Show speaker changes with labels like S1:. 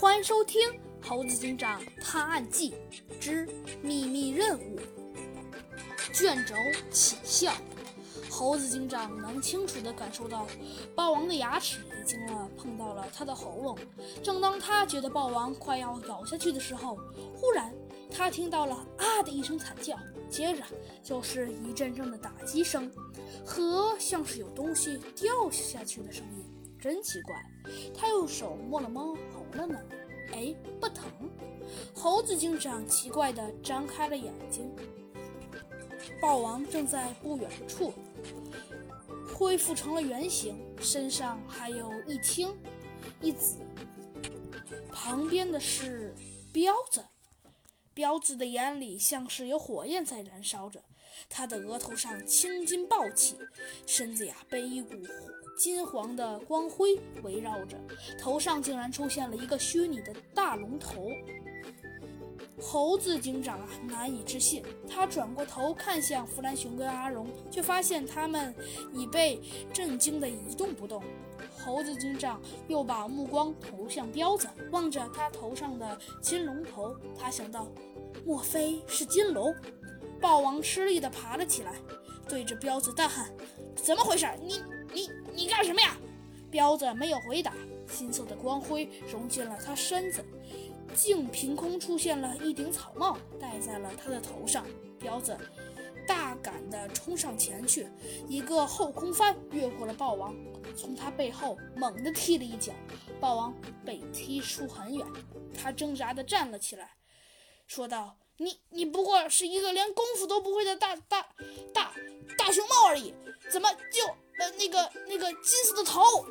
S1: 欢迎收听《猴子警长探案记之秘密任务》。卷轴起效，猴子警长能清楚地感受到豹王的牙齿已经了碰到了他的喉咙。正当他觉得豹王快要咬下去的时候，忽然他听到了“啊”的一声惨叫，接着就是一阵阵的打击声和像是有东西掉下去的声音。真奇怪，他用手摸了摸了呢，哎，不疼。猴子警长奇怪地张开了眼睛。豹王正在不远处恢复成了原形，身上还有一青一紫。旁边的是彪子，彪子的眼里像是有火焰在燃烧着，他的额头上青筋暴起，身子呀被一股金黄的光辉围绕着，头上竟然出现了一个虚拟的大龙头。猴子警长啊，难以置信。他转过头看向弗兰熊跟阿荣，却发现他们已被震惊得一动不动。猴子警长又把目光投向彪子，望着他头上的金龙头，他想到：莫非是金龙？豹王吃力地爬了起来，对着彪子大喊：“怎么回事？你、你、你干什么呀？”彪子没有回答，金色的光辉融进了他身子。竟凭空出现了一顶草帽，戴在了他的头上。彪子大胆地冲上前去，一个后空翻越过了豹王，从他背后猛地踢了一脚，豹王被踢出很远。他挣扎地站了起来，说道，你你不过是一个连功夫都不会的大大大大熊猫而已，怎么就呃那个那个金色的头？